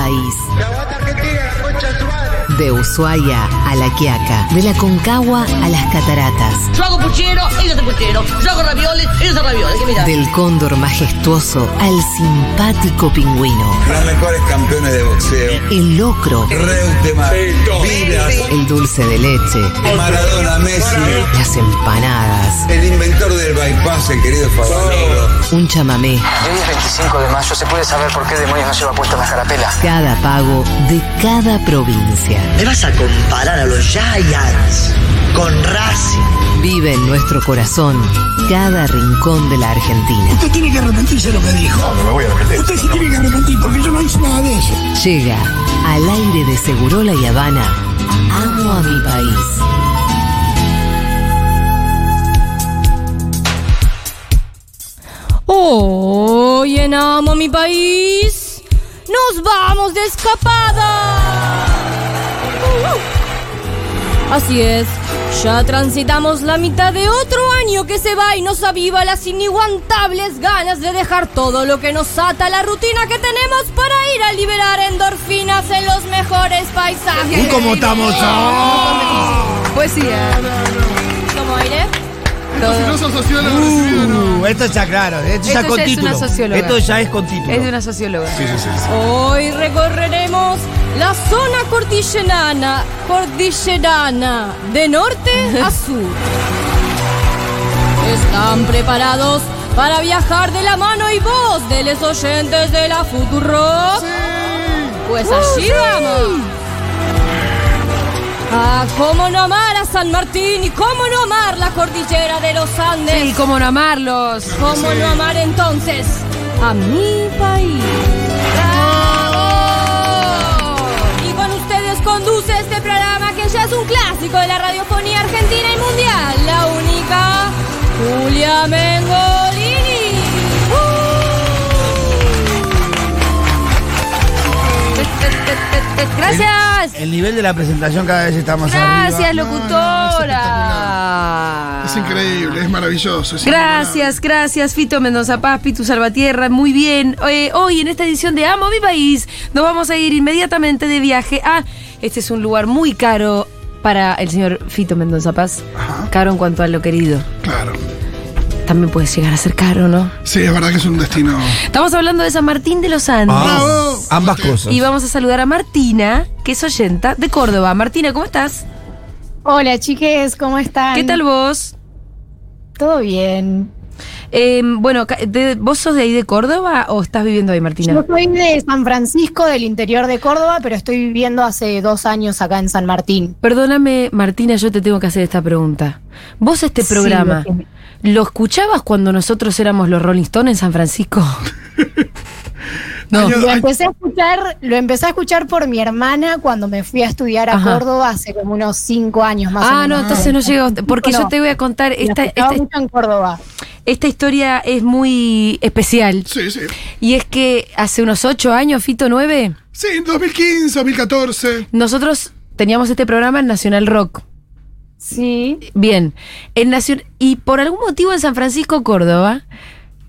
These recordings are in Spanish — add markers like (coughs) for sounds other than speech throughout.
país. De Ushuaia a La Quiaca, de la Concagua a las Cataratas, Yo hago puchero, ella hace puchero. Yo hago ravioles, ella hace ravioles. Mira. del cóndor majestuoso al simpático pingüino, Los mejores campeones de boxeo. el locro, Reutemann, el dulce de leche, Maradona, Messi. las empanadas, El inventor del bypass, el querido Favaloro. un chamamé, Hoy es 25 de mayo, ¿se puede saber por qué demonios no lleva puesta la carapela? cada pago de cada provincia. ¿Me vas a comparar a los Giants con Racing? Vive en nuestro corazón cada rincón de la Argentina. Usted tiene que arrepentirse de lo que dijo. No, me voy a arrepentir. Usted sí tiene que arrepentir porque yo no hice nada de eso. Llega al aire de Segurola y Habana. Amo a mi país. Hoy en Amo mi país nos vamos de escapada. Así es, ya transitamos la mitad de otro año que se va y nos aviva las iniguantables ganas de dejar todo lo que nos ata la rutina que tenemos para ir a liberar endorfinas en los mejores paisajes. ¿Cómo estamos? Poesía. ¿Cómo aire? Uh, esto está claro, esto, ya Esto con ya es título. una socióloga. Esto ya es con título. Es de una socióloga. Hoy recorreremos la zona cordillerana, cordillerana de norte a (laughs) sur. ¿Están preparados para viajar de la mano y voz de los oyentes de la Futuro? Pues allí vamos. Ah, cómo no amar a San Martín y cómo no amar la cordillera de los Andes. Sí, cómo no amarlos. ¿Cómo no amar entonces a mi país? ¡Bravo! Y con ustedes conduce este programa que ya es un clásico de la radiofonía argentina y mundial, la única Julia Mengolini. El nivel de la presentación cada vez está más Gracias, arriba. locutora. Es increíble, es maravilloso. es Gracias, gracias, Fito Mendoza Paz, Pitu Salvatierra, muy bien. Eh, hoy en esta edición de Amo mi país nos vamos a ir inmediatamente de viaje a... Este es un lugar muy caro para el señor Fito Mendoza Paz. Caro en cuanto a lo querido. Claro. También puede llegar a ser caro, ¿no? Sí, es verdad que es un destino. Estamos hablando de San Martín de los Andes. Ah, Bravo. ambas cosas. Y vamos a saludar a Martina, que es oyenta de Córdoba. Martina, ¿cómo estás? Hola chiques, ¿cómo están? ¿Qué tal vos? Todo bien. Eh, bueno, de- ¿vos sos de ahí de Córdoba o estás viviendo ahí, Martina? Yo soy de San Francisco, del interior de Córdoba, pero estoy viviendo hace dos años acá en San Martín. Perdóname, Martina, yo te tengo que hacer esta pregunta. ¿Vos este programa lo escuchabas cuando nosotros éramos los Rolling Stones en San Francisco? (laughs) no. Lo empecé a escuchar, lo empecé a escuchar por mi hermana cuando me fui a estudiar a Ajá. Córdoba hace como unos cinco años más o Ah, menos. no, entonces no llegó. Porque yo te voy a contar, la esta, esta, mucho en Córdoba. esta historia es muy especial. Sí, sí. Y es que hace unos ocho años, Fito 9, Sí, en 2015, 2014. nosotros teníamos este programa en Nacional Rock. Sí. Bien, en Nacion- y por algún motivo en San Francisco, Córdoba,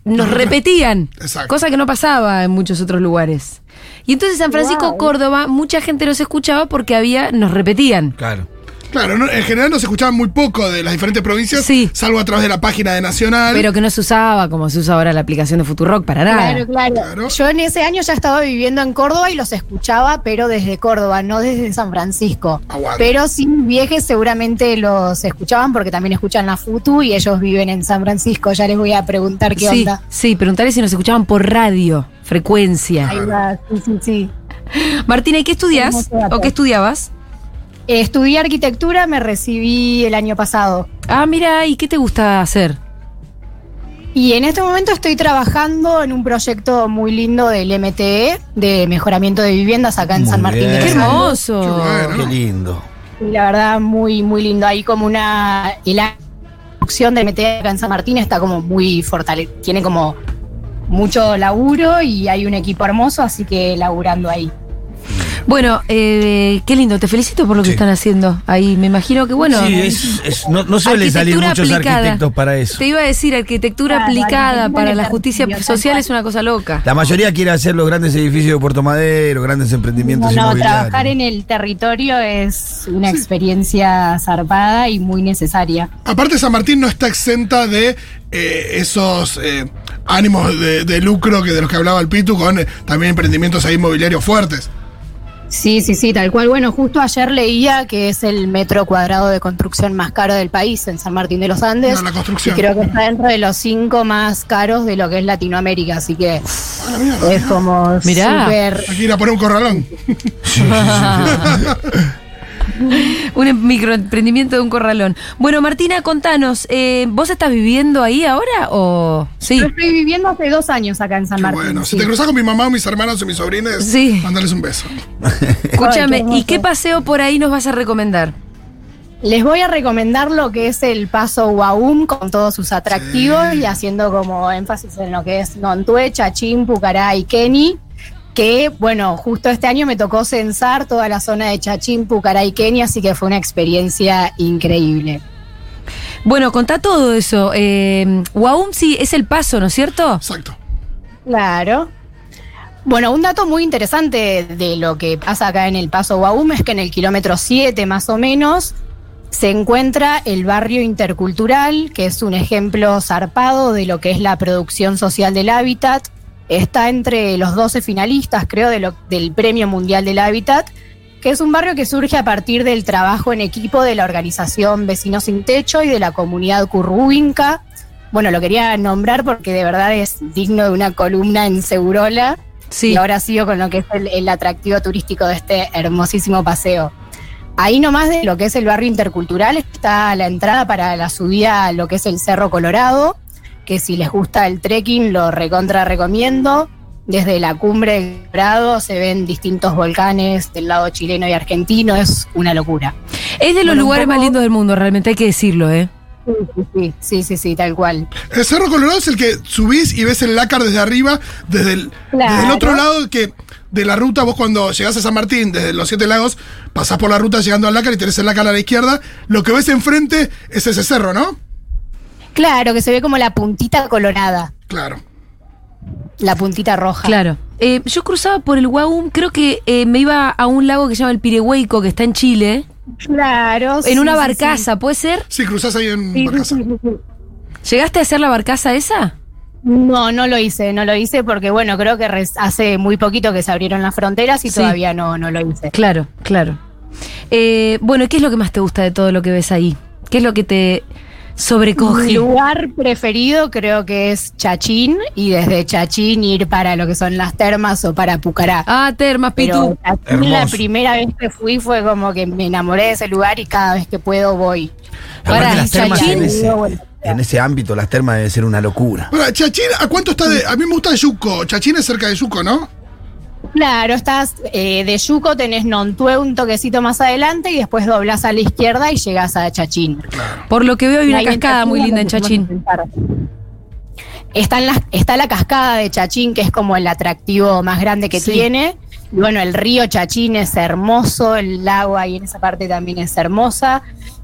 nos repetían, Exacto. cosa que no pasaba en muchos otros lugares. Y entonces en San Francisco, Wow. Córdoba, mucha gente los escuchaba porque había, nos repetían. Claro. Claro, no- en general no se escuchaba muy poco de las diferentes provincias, Sí. salvo a través de la página de Nacional. Pero que no se usaba como se usa ahora la aplicación de Futurock para nada. Claro, claro, Claro. Yo en ese año ya estaba viviendo en Córdoba y los escuchaba, pero desde Córdoba, no desde San Francisco. Aguante. Pero sin viajes seguramente los escuchaban porque también escuchan la Futu y ellos viven en San Francisco. Ya les voy a preguntar qué sí, onda. sí, preguntarle si nos escuchaban por radio, frecuencia. Ahí va, sí, sí, sí. Martina, ¿y qué estudias? ¿O qué estudiabas? Eh, estudié arquitectura, me recibí el año pasado. Ah, mira, ¿y qué te gusta hacer? Y en este momento estoy trabajando en un proyecto muy lindo del MTE, de mejoramiento de viviendas acá en Muy San Martín bien. de ¡Qué hermoso! Qué bueno. Qué lindo. Y la verdad, muy, muy lindo. Ahí como una. y La producción del MT acá en San Martín está como muy fortalecida. Tiene como mucho laburo y hay un equipo hermoso, así que laburando ahí. Bueno, eh, qué lindo, te felicito por lo que Sí. están haciendo ahí. Me imagino que, bueno. Sí, es, es- no, no suelen salir muchos aplicada. arquitectos para eso. Te iba a decir, arquitectura Claro, aplicada para la justicia social es una cosa loca. La mayoría quiere hacer los grandes edificios de Puerto Madero, grandes emprendimientos No, no, inmobiliarios. trabajar en el territorio es una experiencia zarpada y muy necesaria. Aparte, San Martín no está exenta de eh, esos eh, ánimos de, de lucro que de los que hablaba el Pitu, con eh, también emprendimientos ahí inmobiliarios fuertes. Sí, sí, sí, tal cual. Bueno, justo ayer leía que es el metro cuadrado de construcción más caro del país en San Martín de los Andes. No, la construcción. Y creo que está dentro de los cinco más caros de lo que es Latinoamérica, así que A la mierda. es como Mirá. que ir a poner un corralón. (laughs) (laughs) un em- microemprendimiento de un corralón. Bueno, Martina, contanos, eh, ¿vos estás viviendo ahí ahora o sí? Yo estoy viviendo hace dos años acá en San Qué Martín. bueno, sí. si te cruzas con mi mamá o mis hermanos o mis sobrines, Sí. mandales un beso. (laughs) Escúchame, Ay, qué ¿y qué paseo por ahí nos vas a recomendar? Les voy a recomendar lo que es el paso Waum con todos sus atractivos y haciendo como énfasis en lo que es Nontue, Chachín, Pucará y Keni. Que bueno, justo este año me tocó censar toda la zona de Chachín, Pucará y Keni, así que fue una experiencia increíble. Bueno, contá todo eso. Eh, Waum sí es el paso, ¿no es cierto? Exacto. Claro. Bueno, un dato muy interesante de lo que pasa acá en el Paso Guaum es que en el kilómetro 7 más o menos se encuentra el barrio intercultural, que es un ejemplo zarpado de lo que es la producción social del hábitat. Está entre los 12 finalistas, creo, de lo- del Premio Mundial del Hábitat, que es un barrio que surge a partir del trabajo en equipo de la organización Vecinos Sin Techo y de la comunidad Curruinca. Bueno, lo quería nombrar porque de verdad es digno de una columna en Segurola. Sí. Y ahora sigo con lo que es el, el atractivo turístico de este hermosísimo paseo. Ahí nomás de lo que es el barrio intercultural está la entrada para la subida a lo que es el Cerro Colorado, que si les gusta el trekking lo recontra recomiendo. Desde la cumbre del Colorado se ven distintos volcanes del lado chileno y argentino, es una locura. Es de los Bueno, lugares poco- más lindos del mundo, realmente hay que decirlo, ¿eh? Sí, sí, sí, sí, sí, sí, tal cual. El Cerro Colorado es el que subís y ves el lácar desde arriba, desde el, Claro. desde el otro lado que de la ruta, vos cuando llegás a San Martín, desde los Siete Lagos, pasás por la ruta llegando al lácar y tenés el lácar a la izquierda. Lo que ves enfrente es ese cerro, ¿no? Claro, que se ve como la puntita colorada, Claro. la puntita roja. Claro. Eh, yo cruzaba por el Waum, creo que eh, me iba a un lago que se llama el Pirehueico, que está en Chile, Claro. en sí, una sí, barcaza, ¿puede ser? Sí, cruzás ahí en sí. Barcaza. sí, sí, sí. ¿Llegaste a hacer la barcaza esa? No, no lo hice, no lo hice porque, bueno, creo que hace muy poquito que se abrieron las fronteras y Sí. todavía no, no lo hice. Claro, claro. Eh, bueno, ¿qué es lo que más te gusta de todo lo que ves ahí? ¿Qué es lo que te Mi sobrecoge? lugar preferido creo que es Chachín y desde Chachín ir para lo que son las termas o para Pucará. Ah, termas, Pero Pitu. Chachín la primera vez que fui fue como que me enamoré de ese lugar y cada vez que puedo voy. Las termas Chachín. en ese, Bueno. en ese ámbito, las termas deben ser una locura. Ahora, Chachín, ¿a cuánto está de.? A mí me gusta Yuco. Chachín es cerca de Yuco, ¿no? Claro, estás eh, de Yuco, tenés Nontue un toquecito más adelante y después doblás a la izquierda y llegás a Chachín. Por lo que veo hay una cascada muy linda en Chachín. Está, en la, está la cascada de Chachín, que es como el atractivo más grande que Sí. tiene. Y bueno, el río Chachín es hermoso, el lago ahí en esa parte también es hermosa.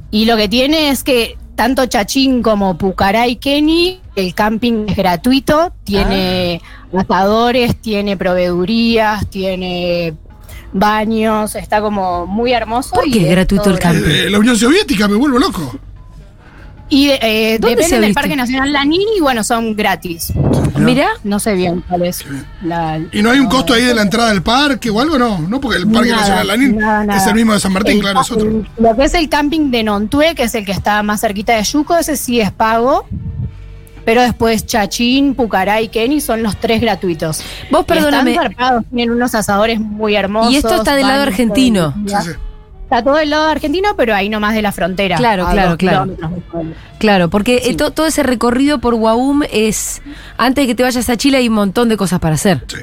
Y lo que tiene es que tanto Chachín como Pucará y Keni, el camping es gratuito, tiene Ah. Asadores, tiene proveedurías, tiene baños, está como muy hermoso. ¿Por y qué es gratuito el camping? Eh, la Unión Soviética, me vuelvo loco. y eh, ¿Dónde se depende del? Parque Nacional Lanín y bueno, son gratis. Mirá. No sé bien cuál es. la- ¿Y no hay un costo ahí de la entrada del parque o algo? No, no, porque el Parque Nada, Nacional Lanín nada, es el mismo de San Martín, El claro, es otro. Lo que es el camping de Nontue, que es el que está más cerquita de Yuco, ese sí es pago. Pero después Chachín, Pucará y Keni son los tres gratuitos. Vos Y perdóname. Están zarpados, tienen unos asadores muy hermosos. Y esto está del lado argentino. Está todo del lado argentino, pero ahí nomás de la frontera. Claro, claro, claro. Claro, porque Sí. eh, to- todo ese recorrido por Waum es. Antes de que te vayas a Chile hay un montón de cosas para hacer. sí.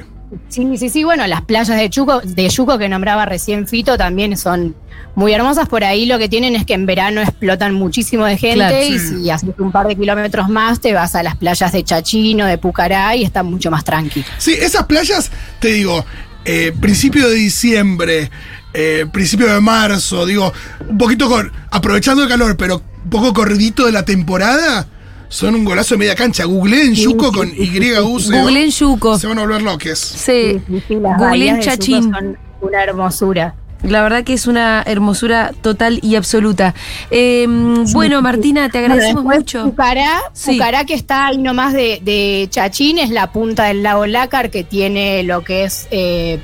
Sí, sí, sí, bueno, las playas de Chuco, de Yuco que nombraba recién Fito también son muy hermosas. Por ahí lo que tienen es que en verano explotan muchísimo de gente Claro. y Sí. si haces un par de kilómetros más te vas a las playas de Chachino, de Pucará y está mucho más tranqui. Sí, esas playas, te digo, eh, principio de diciembre, eh, principio de marzo, digo, un poquito con, aprovechando el calor, pero un poco corridito de la temporada, son un golazo de media cancha. Googleen Yuco con YU. se- Googleen Yuco. Se van a volver loques. Sí, Sí, sí, Googleen Chachín. son una hermosura. La verdad que es una hermosura total y absoluta. Eh, bueno, Martina, te agradecemos Bueno, mucho. Pucará, Sí. Pucará, que está ahí nomás de, de Chachín, es la punta del lago Lácar, que tiene lo que es eh,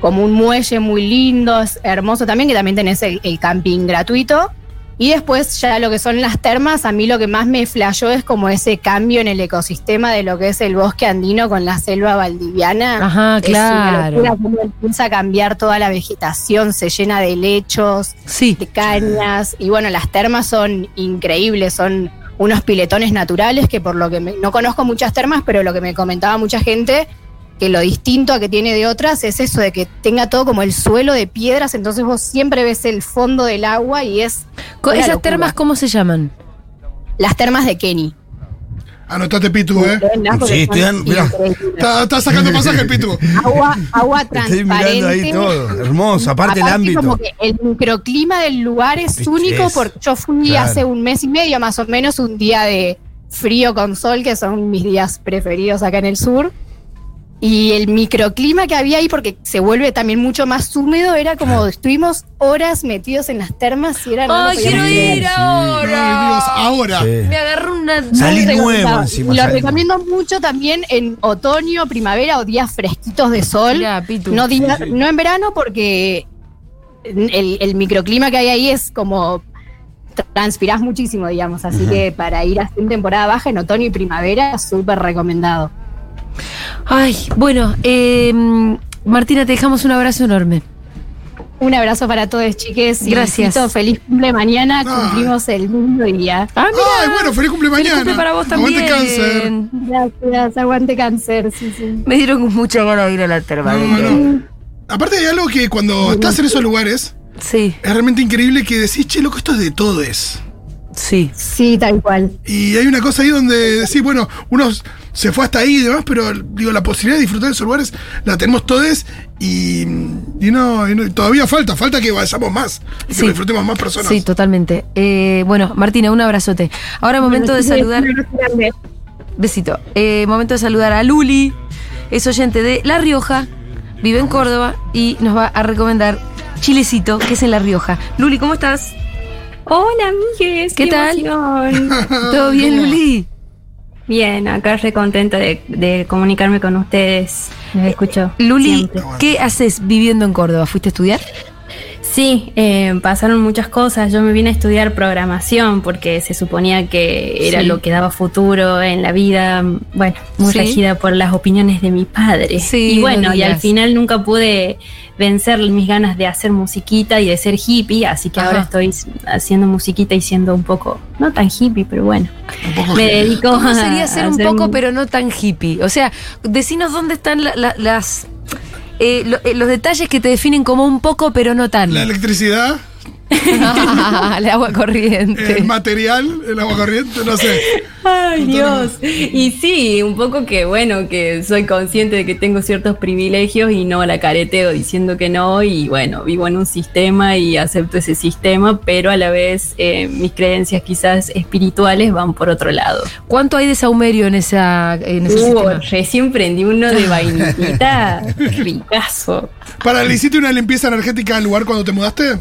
como un muelle muy lindo, es hermoso también, que también tenés el, el camping gratuito. Y después ya lo que son las termas, a mí lo que más me flashó es como ese cambio en el ecosistema de lo que es el bosque andino con la selva valdiviana. Ajá, Es una claro. cómo empieza a cambiar toda la vegetación, se llena de lechos, Sí. de cañas. Y bueno, las termas son increíbles, son unos piletones naturales que por lo que me- no conozco muchas termas, pero lo que me comentaba mucha gente, que lo distinto a que tiene de otras es eso de que tenga todo como el suelo de piedras, entonces vos siempre ves el fondo del agua y es ¿Esas locura. termas cómo se llaman? las termas de Kenny. Anotate Pitu, ¿eh? Sí, estoy an- mirá. Está, está sacando pasaje el Pitu. Agua, agua Estoy transparente. mirando ahí todo. Hermoso. Aparte el ámbito. como que el microclima del lugar es único porque yo fui Claro. hace un mes y medio más o menos, un día de frío con sol, que son mis días preferidos acá en el sur. Y el microclima que había ahí, porque se vuelve también mucho más húmedo, era como estuvimos horas metidos en las termas y era no lo ¡Ay, quiero ir Ay, Dios, ahora! ahora. Sí. Me agarró una... Salí nuevo encima. Y lo recomiendo mucho también en otoño, primavera o días fresquitos de sol. No, día- no en verano porque el, el microclima que hay ahí es como transpirás muchísimo, digamos. Así que para ir así en temporada baja, en otoño y primavera, súper recomendado. Ay, bueno, eh, Martina, te dejamos un abrazo enorme. Un abrazo para todos, chiques. y Gracias. besito, feliz cumple mañana. Cumplimos el mismo día. Ah, Ay, bueno, feliz cumple Feliz mañana. cumple para vos Aguante también. cáncer. Gracias, aguante cáncer. Sí, sí. Me dieron mucha ganas de ir a la terma. No, no. Aparte hay algo que cuando estás en esos lugares, Sí, es realmente increíble que decís, che, loco, esto es de todos. sí. Sí, tal cual. Y hay una cosa ahí donde decís, bueno, uno se fue hasta ahí y demás, pero digo, la posibilidad de disfrutar de esos lugares la tenemos todos y, y no, y no- todavía falta, falta que vayamos más y que disfrutemos más personas. Sí, totalmente. Eh, bueno, Martina, un abrazote. Ahora momento de saludar. Besito. Eh, momento de saludar a Luli. Es oyente de La Rioja. Vive en Córdoba y nos va a recomendar Chilecito, que es en La Rioja. Luli, ¿cómo estás? Hola, amigues. ¿Qué tal? emoción. (laughs) ¿Todo bien, (laughs) Luli? Bien, acá re contenta de, de comunicarme con ustedes. Les escucho. Luli, siempre. ¿qué haces viviendo en Córdoba? ¿Fuiste a estudiar? Sí, eh, pasaron muchas cosas. Yo me vine a estudiar programación porque se suponía que era Sí. lo que daba futuro en la vida. Bueno, muy Sí. regida por las opiniones de mi padre. Sí, y no bueno, y al final nunca pude vencer mis ganas de hacer musiquita y de ser hippie, así que Ajá. ahora estoy haciendo musiquita y siendo un poco, no tan hippie, pero bueno. Un poco Me dedico ¿Cómo a- sería ser a un hacer poco, pero no tan hippie? O sea, decinos dónde están la- la- las. Eh, lo- eh, los detalles que te definen como un poco, pero no tan. La electricidad, (laughs) el agua corriente. el material, el agua corriente, no sé. Ay, Dios. Y sí, un poco que, bueno, que soy consciente de que tengo ciertos privilegios y no la careteo diciendo que no. Y bueno, vivo en un sistema y acepto ese sistema, pero a la vez eh, mis creencias quizás espirituales van por otro lado. ¿Cuánto hay de saumerio en, esa, en ese Uh, sistema? recién prendí uno de (laughs) vainillita, ricazo. ¿Para le hiciste una limpieza energética al lugar cuando te mudaste?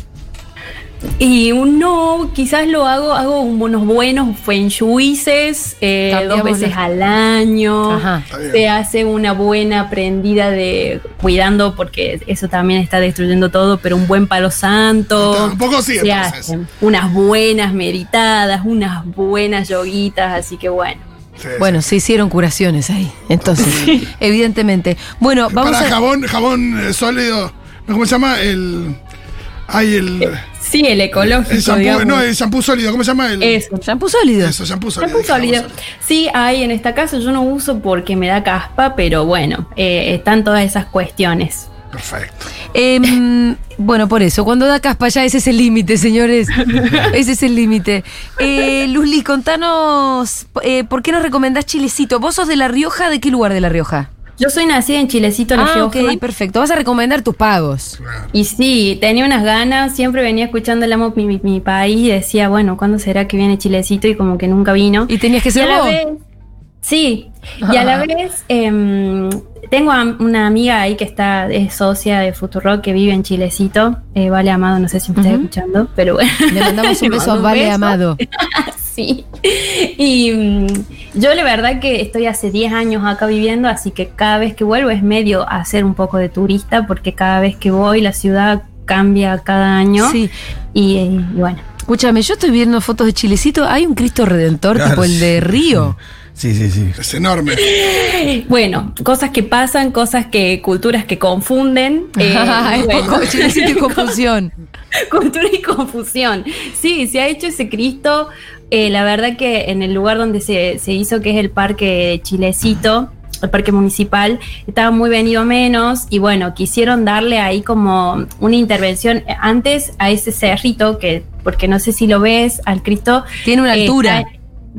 Y un no, quizás lo hago, hago unos buenos feng shuices eh, dos veces al año. Ajá. Se hace una buena prendida de cuidando, porque eso también está destruyendo todo, pero un buen palo santo. Tampoco sí, Se hacen unas buenas meditadas, unas buenas yoguitas, así que bueno. Sí, Bueno, se hicieron curaciones ahí, entonces, evidentemente. Bueno, vamos Para a. jabón, jabón eh, sólido, ¿no? ¿cómo se llama? El. Ay, el. Sí, el ecológico. El shampoo, no, el shampoo sólido, ¿cómo se llama? El, Eso. Shampoo sólido. Eso, shampoo sólido. Shampoo sólido. Sí, hay en esta casa, yo no uso porque me da caspa, pero bueno, eh, están todas esas cuestiones. Perfecto. Em, bueno, por eso, cuando da caspa ya ese es el límite, señores. (laughs) Ese es el límite. Eh, Luli, contanos, eh, ¿por qué nos recomendás Chilecito? ¿Vos sos de La Rioja? ¿De qué lugar de La Rioja? Yo soy nacida en Chilecito, La Ah, Rioja. ok, perfecto. Vas a recomendar tus pagos. Y sí, tenía unas ganas, siempre venía escuchando el amo mi, mi- mi país y decía, bueno, ¿cuándo será que viene Chilecito? Y como que nunca vino. ¿Y tenías que ser a la vos? vez- sí, y a la (laughs) vez em, tengo a- una amiga ahí que está, es socia de Futurock que vive en Chilecito, eh, Vale Amado, no sé si me está Ujú. escuchando, pero bueno. Le mandamos (laughs) un beso a Vale beso. Amado. (laughs) Sí. Y mm, yo la verdad que estoy hace 10 años acá viviendo, así que cada vez que vuelvo es medio a hacer un poco de turista, porque cada vez que voy la ciudad cambia cada año. Sí. Y, eh, y bueno. Escúchame, yo estoy viendo fotos de Chilecito. Hay un Cristo Redentor Claro, tipo el de. Río. Sí, sí, sí. Es enorme. Bueno, cosas que pasan, cosas que, culturas que confunden. (laughs) eh, es bueno. poco Chilecito y (laughs) confusión. Cultura y confusión. Sí, se ha hecho ese Cristo. Eh, la verdad que en el lugar donde se, se hizo, que es el Parque Chilecito, el Parque Municipal, estaba muy venido menos y bueno, quisieron darle ahí como una intervención antes a ese cerrito, que porque no sé si lo ves, al Cristo. Tiene una eh, altura.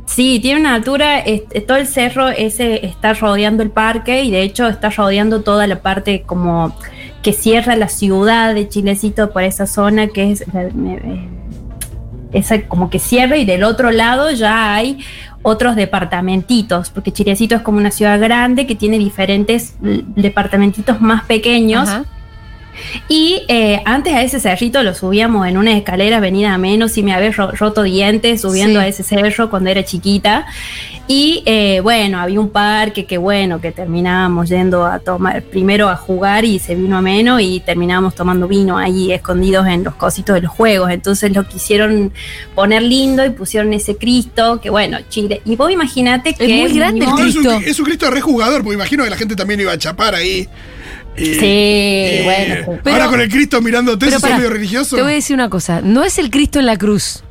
Sí, tiene una altura, es- todo el cerro ese está rodeando el parque y de hecho está rodeando toda la parte como que cierra la ciudad de Chilecito por esa zona que es esa como que cierra y del otro lado ya hay otros departamentitos, porque Chilecito es como una ciudad grande que tiene diferentes l- departamentitos más pequeños. Y eh, antes a ese cerrito lo subíamos en una escalera venida a menos y me había ro- roto dientes subiendo Sí. a ese cerro cuando era chiquita. Y eh, bueno, había un parque que bueno, que terminábamos yendo a tomar, primero a jugar y se vino a menos y terminábamos tomando vino ahí escondidos en los cositos de los juegos. Entonces lo quisieron poner lindo y pusieron ese Cristo, que bueno, Chile. Y vos imaginate que... muy grande el es, un, Cristo. es un Cristo rejugador, porque imagino que la gente también iba a chapar ahí. Y, Sí, bueno. Pero- ahora con el Cristo mirándote, ¿sos pará, medio religioso? Te voy a decir una cosa. No es el Cristo en la cruz.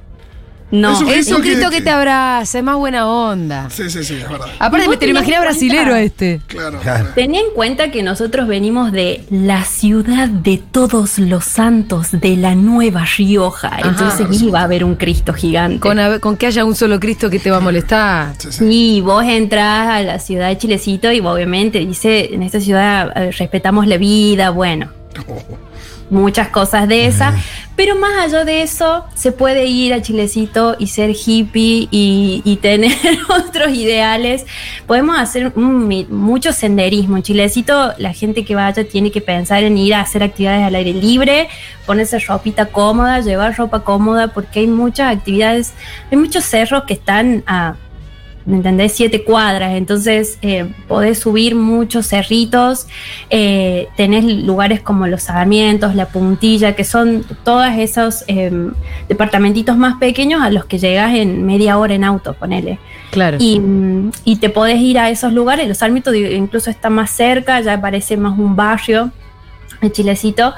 No, Es un Es Cristo un que- Cristo que te abraza, es más buena onda. Sí, sí, sí, es verdad. Aparte, ¿Y me te lo imaginé brasilero a este. Claro. Claro. Ten en cuenta que nosotros venimos de la ciudad de todos los santos de la Nueva Rioja. Entonces iba a haber un Cristo gigante. Con, a- con que haya un solo Cristo que te va a molestar. Sí, sí. y vos entras a la ciudad de Chilecito y obviamente dice, en esta ciudad eh, respetamos la vida, bueno, muchas cosas de esas. Pero más allá de eso, se puede ir a Chilecito y ser hippie y, y tener (laughs) otros ideales. Podemos hacer un mucho senderismo. En Chilecito, la gente que vaya tiene que pensar en ir a hacer actividades al aire libre, ponerse ropita cómoda, llevar ropa cómoda, porque hay muchas actividades, hay muchos cerros que están a ¿me entendés? Siete cuadras, entonces eh, podés subir muchos cerritos, eh, tenés lugares como los Sarmientos, la Puntilla, que son todos esos eh, departamentitos más pequeños a los que llegas en media hora en auto, ponele. Claro. Y, mm, y te podés ir a esos lugares, los Sarmientos incluso está más cerca, ya parece más un barrio el Chilecito.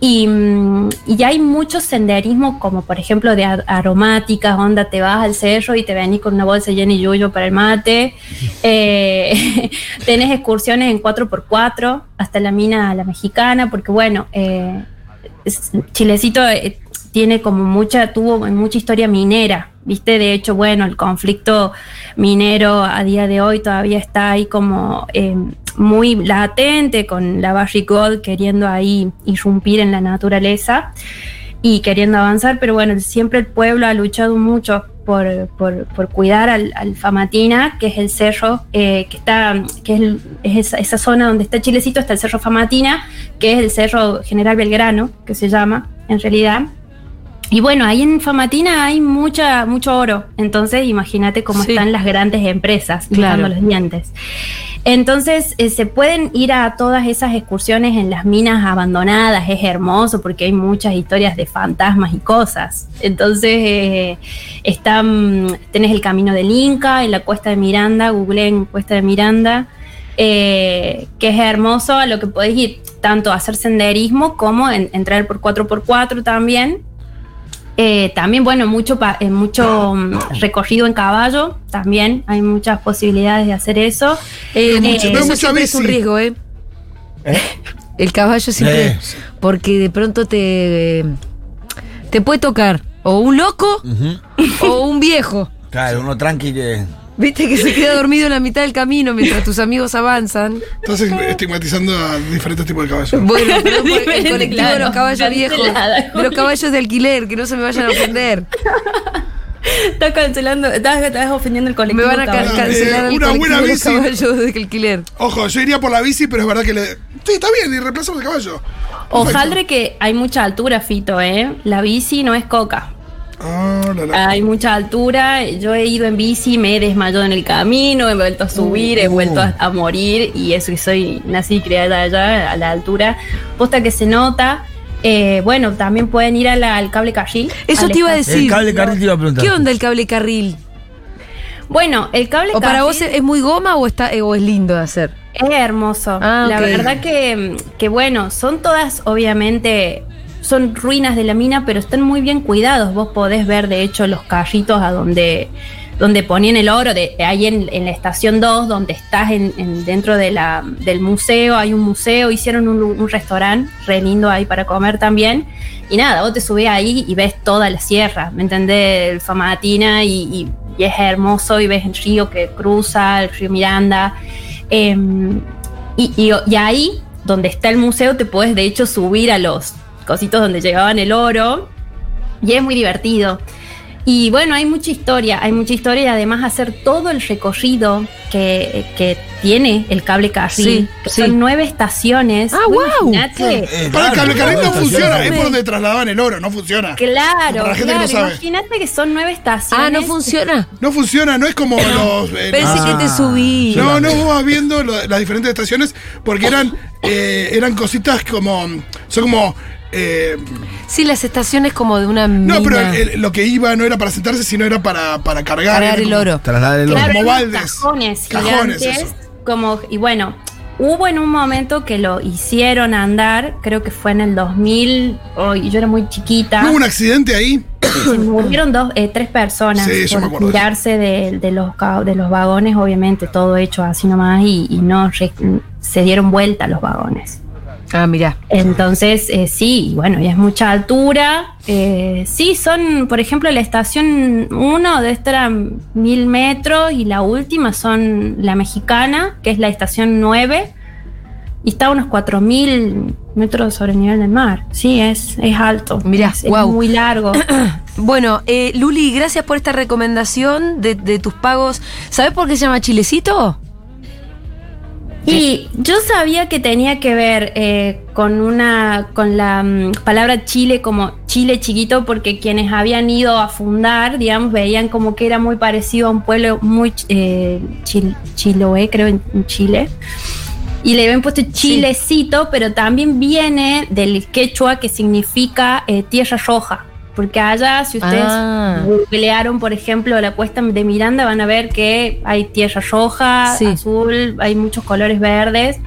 Y, mm, y hay mucho senderismo, como por ejemplo de ar- aromáticas, onda, te vas al cerro y te venís con una bolsa llena de yuyo para el mate. (laughs) Eh, (laughs) tenés excursiones en 4x4 hasta la mina La Mexicana, porque bueno, eh, Chilecito eh, tiene como mucha, tuvo mucha historia minera, ¿viste? De hecho, bueno, el conflicto minero a día de hoy todavía está ahí como eh, muy latente con la Barrick Gold queriendo ahí irrumpir en la naturaleza y queriendo avanzar, pero bueno, siempre el pueblo ha luchado mucho por, por- cuidar al, Famatina, que es el cerro eh, que está, que es, el- es esa, esa zona donde está Chilecito, está el cerro Famatina, que es el cerro General Belgrano, que se llama en realidad. Y bueno, ahí en Famatina hay mucha, mucho oro, entonces imagínate cómo Sí. están las grandes empresas Claro. los dientes. Entonces eh, se pueden ir a todas esas excursiones en las minas abandonadas, es hermoso porque hay muchas historias de fantasmas y cosas. Entonces eh, están, tenés el camino del Inca, en la cuesta de Miranda, googleen cuesta de Miranda, eh, que es hermoso a lo que podés ir tanto a hacer senderismo como en- entrar por 4x4 también. Eh, también, bueno, mucho, pa- eh, mucho mm, recorrido en caballo, también hay muchas posibilidades de hacer eso. Eh, mucho- eso siempre es un riesgo, ¿eh? El caballo siempre. Eh. Porque de pronto te. Te puede tocar o un loco o un viejo. Claro, uno tranqui que. Viste que se queda dormido en la mitad del camino mientras tus amigos avanzan. Estás estigmatizando a diferentes tipos de caballos. Bueno, pero (laughs) el colectivo de los caballos viejos, de los caballos de alquiler, que no se me vayan a ofender. Estás cancelando, estás, estás ofendiendo el Me colectivo. van a cancelar el una buena de bici. caballos de alquiler. Ojo, yo iría por la bici, pero es verdad que le. Sí, está bien, y reemplazamos el caballo. Ojalá que hay mucha altura, Fito, ¿eh? La bici no es coca. Ah, la, la. Hay mucha altura. Yo he ido en bici, me he desmayado en el camino, he vuelto a subir, he vuelto a, a morir. Y eso que soy, nací y criada allá a la altura. Posta que se nota. Eh, bueno, también pueden ir a la- al cable carril. Eso te iba a decir. El cable carril te iba a preguntar. ¿Qué onda el cable carril? Bueno, el cable ¿O para vos es es muy goma o, está, eh, o es lindo de hacer? Es hermoso. Ah, la verdad que, que, bueno, son todas, obviamente, son ruinas de la mina, pero están muy bien cuidados. Vos podés ver, de hecho, los carritos a donde, donde ponían el oro, de, ahí en, en la estación 2, donde estás en, en- dentro del museo, hay un museo, hicieron un, restaurante re lindo ahí para comer también. Y nada, vos te subís ahí y ves toda la sierra, ¿me entendés? El Famatina y, es hermoso y ves el río que cruza, el río Miranda. Em, y, y- y ahí, donde está el museo, te puedes de hecho subir a los cositos donde llegaban el oro. Y es muy divertido. Y bueno, hay mucha historia, hay mucha historia y además hacer todo el recorrido que, que tiene el cable carril, Sí, que sí. son nueve estaciones. Ah, Vos guau. imaginate- Eh, Para el cable carril no funciona, es por donde trasladaban el oro, no funciona. Claro, Para la gente que claro, no imagínate que son nueve estaciones. Ah, ¿no funciona? No funciona, no es como los. eh, Pensé que te subí. No, no, vos vas viendo lo- las diferentes estaciones porque eran, eh, eran cositas como. Son como. Eh, Sí, las estaciones como de una no, pero mina. el- el- lo que iba no era para sentarse, sino era para, para cargar. Cargar el como- oro. Trasladar el oro. Claro, Como eran baldes. Cajones, Cajones, gigantes, eso. como, y bueno, hubo en un momento que lo hicieron andar, creo que fue en el 2000, oh, y yo era muy chiquita. ¿No hubo un accidente ahí? Se murieron dos, eh, tres personas Sí, por tirarse de, de los, de los vagones, obviamente todo hecho así nomás, y, y no re- se dieron vuelta los vagones. Ah, mira. Entonces, eh, sí, bueno, y es mucha altura. Eh, sí, son, por ejemplo, la estación 1 de esta mil metros y la última son la mexicana, que es la estación 9, y está a unos 4000 metros sobre el nivel del mar. Sí, es, es alto. Mirá, es, es muy largo. (clears throat) Bueno, eh, Luli, gracias por esta recomendación de, de tus pagos. ¿Sabes por qué se llama Chilecito? Y yo sabía que tenía que ver eh, con una con la mm, palabra Chile como Chile chiquito porque quienes habían ido a fundar, digamos, veían como que era muy parecido a un pueblo muy eh, chil- chiloé, creo en, en Chile. Y le habían puesto Chilecito, pero también viene del quechua que significa eh, tierra roja. Porque allá, si ustedes Ah. googlearon, por ejemplo, la cuesta de Miranda, van a ver que hay tierra roja, Sí. azul, hay muchos colores verdes,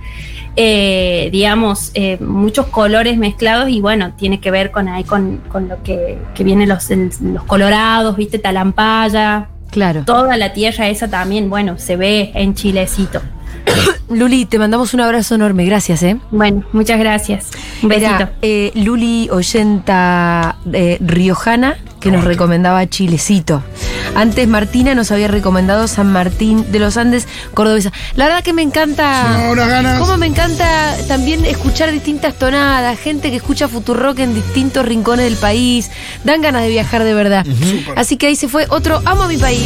eh, digamos, eh, muchos colores mezclados y bueno, tiene que ver con ahí con, con lo que, que vienen los, los colorados, viste, Talampaya, Claro. toda la tierra esa también, bueno, se ve en Chilecito. (coughs) Luli, te mandamos un abrazo enorme. Gracias, ¿eh? Bueno, muchas gracias. Un besito. Era eh, Luli Oyenta eh, Riojana que nos recomendaba Chilecito. Antes Martina nos había recomendado San Martín de los Andes, Cordobesa. La verdad que me encanta. Ganas. Cómo me encanta también escuchar distintas tonadas, gente que escucha Futurock en distintos rincones del país. Dan ganas de viajar de verdad. Así que ahí se fue otro Amo a mi país.